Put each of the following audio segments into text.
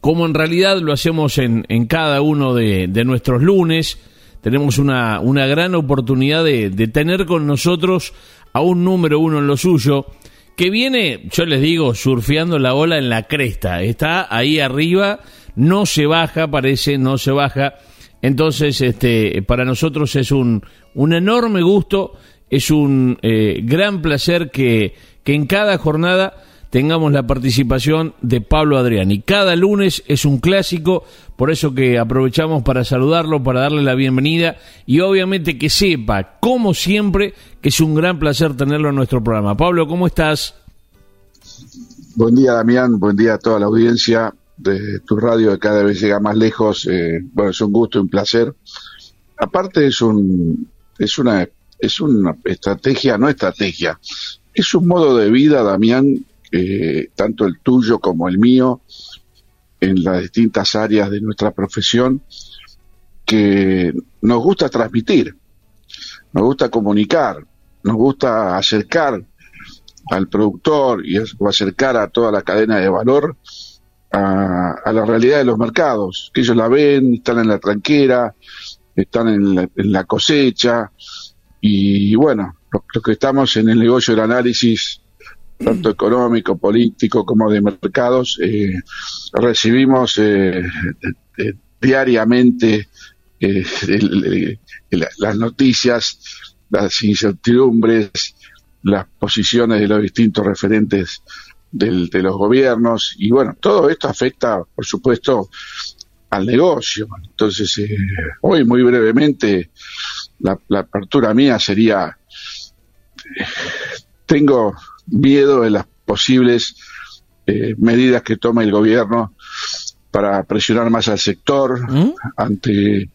como en realidad lo hacemos en, en cada uno de, de, nuestros lunes. Tenemos una, una gran oportunidad de, de, tener con nosotros a un número uno en lo suyo, que viene, yo les digo, surfeando la ola en la cresta. Está ahí arriba, no se baja, parece, no se baja. Entonces, este, para nosotros es un, un enorme gusto, es un eh, gran placer que, que en cada jornada tengamos la participación de Pablo Adriani. Cada lunes es un clásico, por eso que aprovechamos para saludarlo, para darle la bienvenida y obviamente que sepa, como siempre, que es un gran placer tenerlo en nuestro programa. Pablo, ¿cómo estás? Buen día, Damián, buen día a toda la audiencia de tu radio que cada vez llega más lejos. Eh, bueno, es un gusto, un placer. Aparte es un es una es una estrategia, no estrategia, es un modo de vida, Damián, eh, tanto el tuyo como el mío, en las distintas áreas de nuestra profesión, que nos gusta transmitir, nos gusta comunicar, nos gusta acercar al productor y acercar a toda la cadena de valor a, la realidad de los mercados, que ellos la ven, están en la tranquera, están en la, en la cosecha, y bueno, los lo que estamos en el negocio del análisis, tanto económico, político como de mercados, eh, recibimos eh, eh, diariamente el, el, las noticias, las incertidumbres, las posiciones de los distintos referentes del, de los gobiernos y bueno, todo esto afecta, por supuesto, al negocio. Entonces, eh, hoy muy brevemente, la, la, apertura mía sería, tengo miedo de las posibles eh, medidas que tome el gobierno para presionar más al sector ¿Mm? ante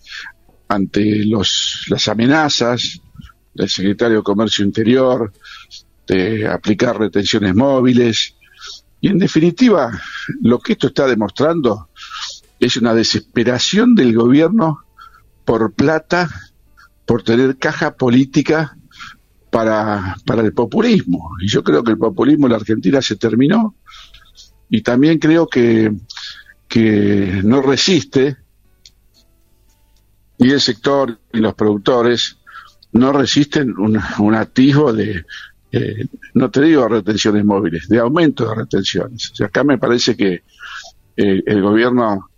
ante los las amenazas del secretario de Comercio Interior de aplicar retenciones móviles y en definitiva lo que esto está demostrando es una desesperación del gobierno por plata, por tener caja política para, para el populismo. Y yo creo que el populismo en la Argentina se terminó y también creo que, que no resiste y el sector y los productores no resisten un, un atisbo de, eh, no te digo retenciones móviles, de aumento de retenciones. O sea, acá me parece que eh, el gobierno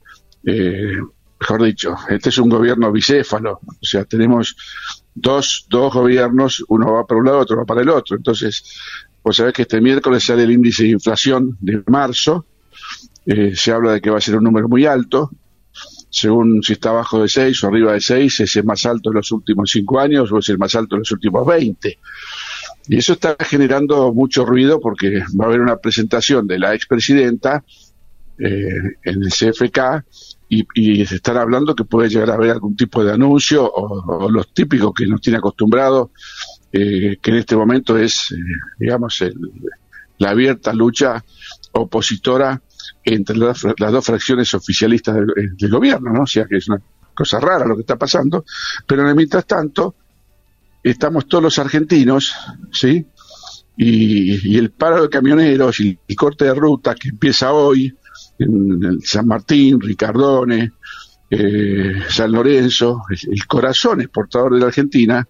eh, mejor dicho, este es un gobierno bicéfalo, o sea, tenemos dos, dos gobiernos, uno va para un lado, otro va para el otro. Entonces, pues sabés que este miércoles sale el índice de inflación de marzo, eh, se habla de que va a ser un número muy alto, según si está abajo de 6 o arriba de 6, es el más alto de los últimos 5 años o es el más alto de los últimos 20. Y eso está generando mucho ruido porque va a haber una presentación de la expresidenta eh, en el CFK y, y, se están hablando que puede llegar a haber algún tipo de anuncio o, los típicos que nos tiene acostumbrados, eh, que en este momento es, eh, digamos, el, la abierta lucha opositora entre las, dos fracciones oficialistas del, eh, del, gobierno, ¿no? O sea que es una cosa rara lo que está pasando, pero mientras tanto estamos todos los argentinos, ¿sí? Y, y el paro de camioneros y el corte de ruta que empieza hoy, en San Martín, Ricardone, eh, San Lorenzo, el, corazón exportador de la Argentina,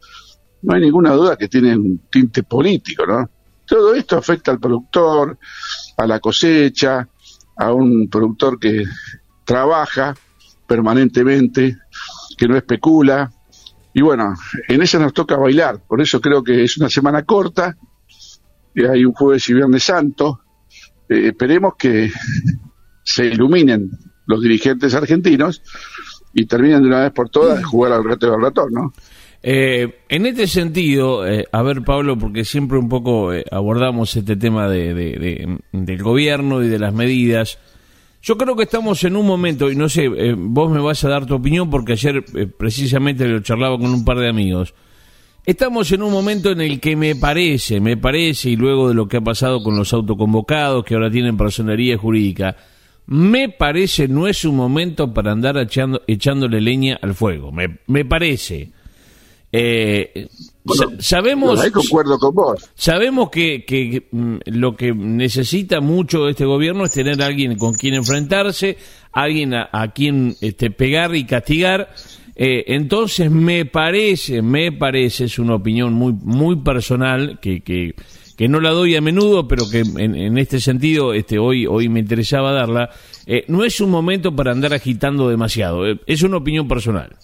no hay ninguna duda que tiene un tinte político, ¿no? Todo esto afecta al productor, a la cosecha, a un productor que trabaja permanentemente, que no especula, y bueno, en esa nos toca bailar, por eso creo que es una semana corta, hay un jueves y viernes santo, eh, esperemos que se iluminen los dirigentes argentinos y terminen de una vez por todas de jugar al reto del ratón, ¿no? Eh, en este sentido, eh, a ver Pablo, porque siempre un poco eh, abordamos este tema de, de, de, del gobierno y de las medidas, yo creo que estamos en un momento, y no sé, eh, vos me vas a dar tu opinión porque ayer eh, precisamente lo charlaba con un par de amigos, Estamos en un momento en el que me parece, me parece, y luego de lo que ha pasado con los autoconvocados que ahora tienen personería jurídica, me parece no es un momento para andar echando, echándole leña al fuego. Me, me parece. Eh, sabemos. Ahí concuerdo con vos. Sabemos que, que mm, lo que necesita mucho este gobierno es tener a alguien con quien enfrentarse, alguien a, quien este, pegar y castigar. Eh, entonces me parece, me parece, es una opinión muy, muy personal que, que, que no la doy a menudo, pero que en, este sentido este, hoy, hoy me interesaba darla. Eh, no es un momento para andar agitando demasiado, es una opinión personal.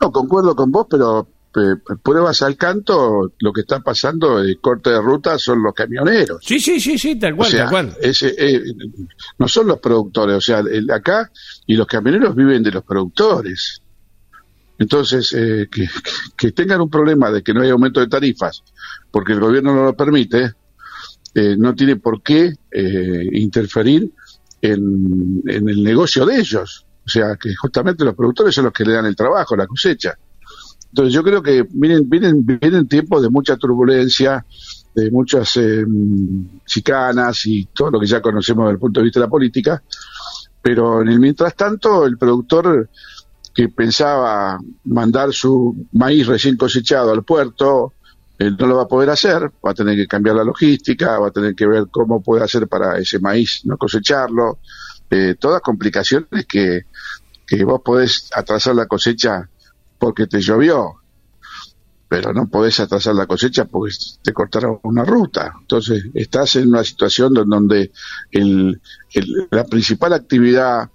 No, concuerdo con vos, pero eh, pruebas al canto, lo que está pasando de corte de ruta son los camioneros. Sí, sí, sí, sí, tal cual, tal cual. Eh, no son los productores, o sea, el, acá y los camioneros viven de los productores. Entonces, eh, que, tengan un problema de que no hay aumento de tarifas, porque el gobierno no lo permite, no tiene por qué interferir en el negocio de ellos. O sea, que justamente los productores son los que le dan el trabajo, la cosecha. Entonces yo creo que vienen, vienen, vienen tiempos de mucha turbulencia, de muchas eh, chicanas y todo lo que ya conocemos desde el punto de vista de la política, pero en el mientras tanto el productor que pensaba mandar su maíz recién cosechado al puerto, él no lo va a poder hacer, va a tener que cambiar la logística, va a tener que ver cómo puede hacer para ese maíz no cosecharlo, eh, todas complicaciones que, que vos podés atrasar la cosecha porque te llovió, pero no podés atrasar la cosecha porque te cortaron una ruta. Entonces, estás en una situación donde el, la principal actividad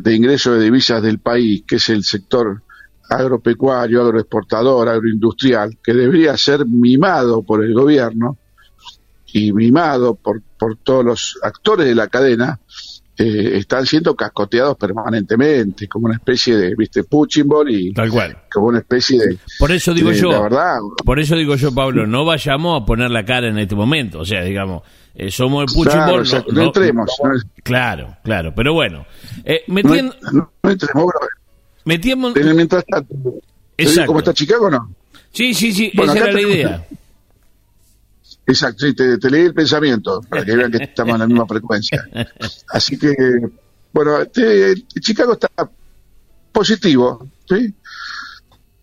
de ingreso de divisas del país, que es el sector agropecuario, agroexportador, agroindustrial, que debería ser mimado por el gobierno y mimado por, por todos los actores de la cadena, eh, están siendo cascoteados permanentemente, como una especie de, viste, Puchimbol y Tal cual. como una especie de... Por eso digo yo, por eso digo yo, Pablo, no vayamos a poner la cara en este momento, o sea, digamos, eh, somos el Puchimbol... no, entremos. claro, claro, pero bueno, eh, metiendo... No, entremos, Metíamos... Mientras tanto, ¿cómo está Chicago no? Sí, sí, sí, esa era la idea. Exacto, sí, te, leí el pensamiento para que vean que estamos en la misma frecuencia. Así que, bueno, Chicago está positivo, ¿sí?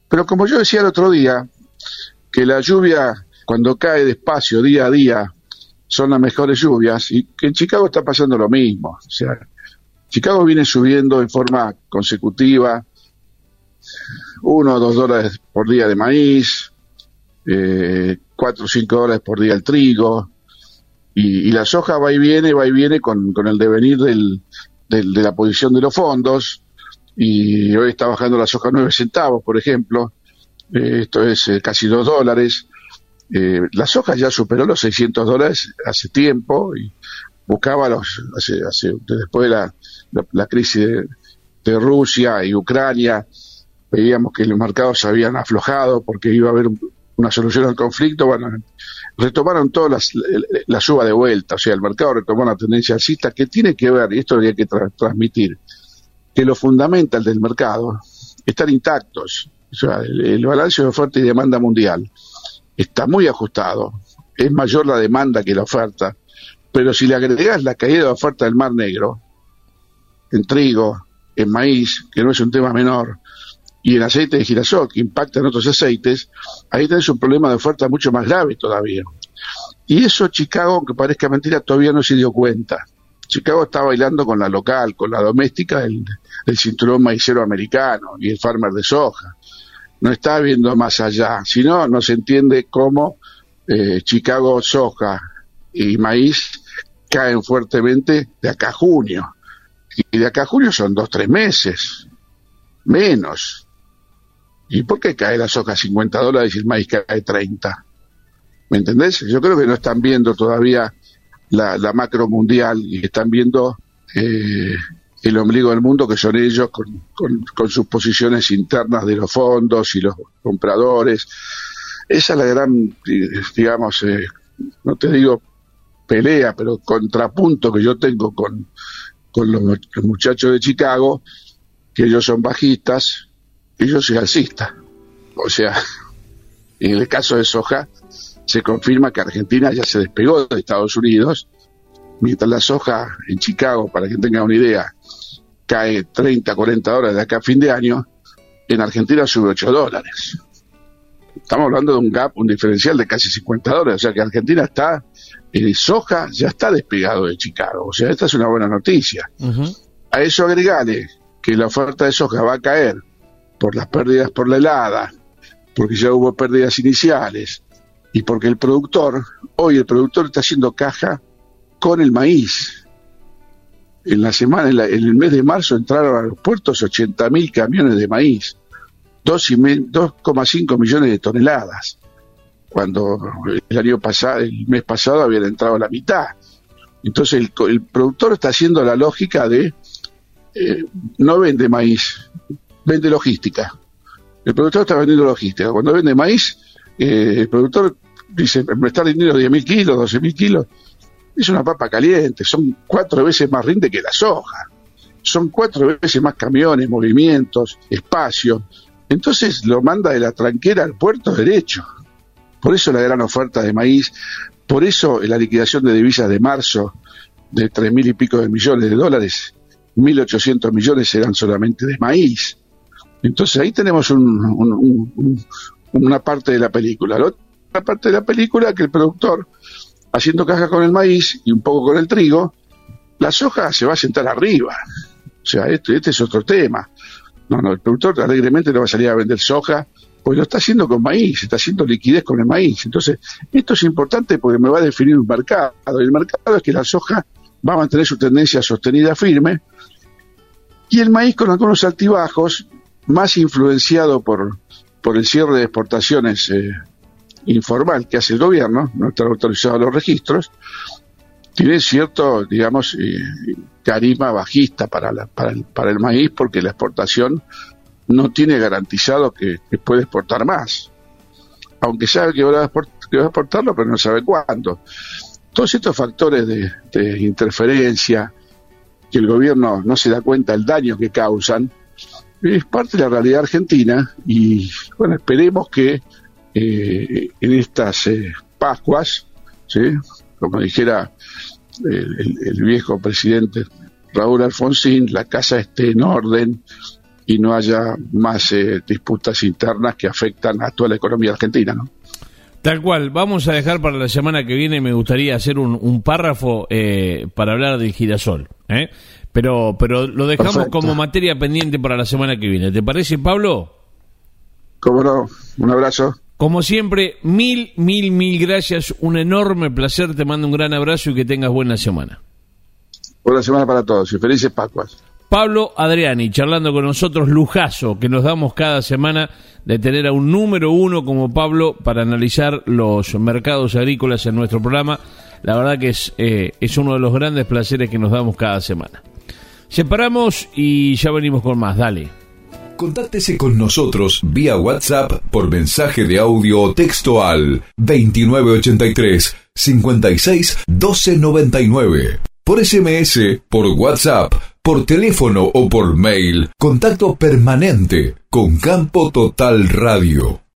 Pero como yo decía el otro día, que la lluvia, cuando cae despacio, día a día, son las mejores lluvias, y que en Chicago está pasando lo mismo. O sea, Chicago viene subiendo en forma consecutiva, uno o dos dólares por día de maíz, eh, cuatro o cinco dólares por día el trigo, y, la soja va y viene, va y viene con, con el devenir del, de la posición de los fondos, y hoy está bajando la soja nueve centavos, por ejemplo, eh, esto es eh, casi dos dólares. Eh, la soja ya superó los 600 dólares hace tiempo y buscaba los, hace, hace, después de la, la, crisis de, de, Rusia y Ucrania, veíamos que los mercados se habían aflojado porque iba a haber un, una solución al conflicto, bueno, retomaron todas las, la suba de vuelta, o sea, el mercado retomó una tendencia alcista que tiene que ver, y esto habría que transmitir, que los fundamentals del mercado están intactos, o sea, el, balance de oferta y demanda mundial está muy ajustado, es mayor la demanda que la oferta, pero si le agregas la caída de oferta del Mar Negro, en trigo, en maíz, que no es un tema menor, y el aceite de girasol, que impacta en otros aceites, ahí tenés un problema de oferta mucho más grave todavía. Y eso Chicago, aunque parezca mentira, todavía no se dio cuenta. Chicago está bailando con la local, con la doméstica del, cinturón maicero americano y el farmer de soja. No está viendo más allá, si no, no se entiende cómo eh, Chicago soja y maíz caen fuertemente de acá a junio. Y de acá a junio son dos, tres meses, menos. ¿Y por qué cae la soja a 50 dólares y el maíz cae 30? ¿Me entendés? Yo creo que no están viendo todavía la, macro mundial y están viendo eh, el ombligo del mundo que son ellos con, sus posiciones internas de los fondos y los compradores. Esa es la gran, digamos, eh, no te digo pelea, pero contrapunto que yo tengo con, con los muchachos de Chicago, que ellos son bajistas, y yo soy alcista. O sea, en el caso de soja, se confirma que Argentina ya se despegó de Estados Unidos, mientras la soja en Chicago, para que tenga una idea, cae 30, 40 horas de acá a fin de año, en Argentina sube 8 dólares. Estamos hablando de un gap, un diferencial de casi 50 dólares, o sea que Argentina está, en soja ya está despegado de Chicago, o sea, esta es una buena noticia. A eso agregale que la oferta de soja va a caer por las pérdidas por la helada, porque ya hubo pérdidas iniciales, y porque el productor, hoy el productor está haciendo caja con el maíz. En la semana, en, el mes de marzo entraron a los puertos 80.000 camiones de maíz, 2,5 millones de toneladas, cuando el año pasado, el mes pasado habían entrado la mitad. Entonces el, productor está haciendo la lógica de eh, no vende maíz, vende logística. El productor está vendiendo logística. Cuando vende maíz, eh, el productor dice, me está dinero 10.000 kilos, 12.000 kilos. Es una papa caliente, son cuatro veces más rinde que la soja. Son cuatro veces más camiones, movimientos, espacio. Entonces lo manda de la tranquera al puerto derecho. Por eso la gran oferta de maíz, por eso la liquidación de divisas de marzo de tres mil y pico de millones de dólares, 1.800 millones eran solamente de maíz. Entonces ahí tenemos una parte de la película. La otra parte de la película que el productor, haciendo caja con el maíz y un poco con el trigo, la soja se va a sentar arriba. O sea, este, este es otro tema. No, no, el productor alegremente no va a salir a vender soja, pues lo está haciendo con maíz, está haciendo liquidez con el maíz. Entonces, esto es importante porque me va a definir un mercado. El mercado es que la soja va a mantener su tendencia sostenida firme y el maíz con algunos altibajos más influenciado por, por el cierre de exportaciones eh, informal que hace el gobierno, no están autorizados los registros, tiene cierto, digamos, eh, carisma bajista para, la, para, el, maíz porque la exportación no tiene garantizado que, puede exportar más. Aunque sabe que va, a que va a exportarlo, pero no sabe cuándo. Todos estos factores de, de interferencia, que el gobierno no se da cuenta del daño que causan, es parte de la realidad argentina y bueno, esperemos que eh, en estas eh, Pascuas, como dijera el, viejo presidente Raúl Alfonsín, la casa esté en orden y no haya más eh, disputas internas que afectan a toda la economía argentina, ¿no? Tal cual, vamos a dejar para la semana que viene, me gustaría hacer un, párrafo para hablar de girasol. ¿eh? Pero, pero lo dejamos como materia pendiente para la semana que viene. ¿Te parece, Pablo? Cómo no. Un abrazo. Como siempre, mil, mil, mil gracias. Un enorme placer. Te mando un gran abrazo y que tengas buena semana. Buena semana para todos y felices Pascuas. Pablo Adriani, charlando con nosotros, lujazo que nos damos cada semana de tener a un número uno como Pablo para analizar los mercados agrícolas en nuestro programa. La verdad que es, eh, es uno de los grandes placeres que nos damos cada semana. Separamos y ya venimos con más. Dale. Contáctese con nosotros vía WhatsApp por mensaje de audio o texto al 2983 56 1299. Por SMS, por WhatsApp, por teléfono o por mail. Contacto permanente con Campo Total Radio.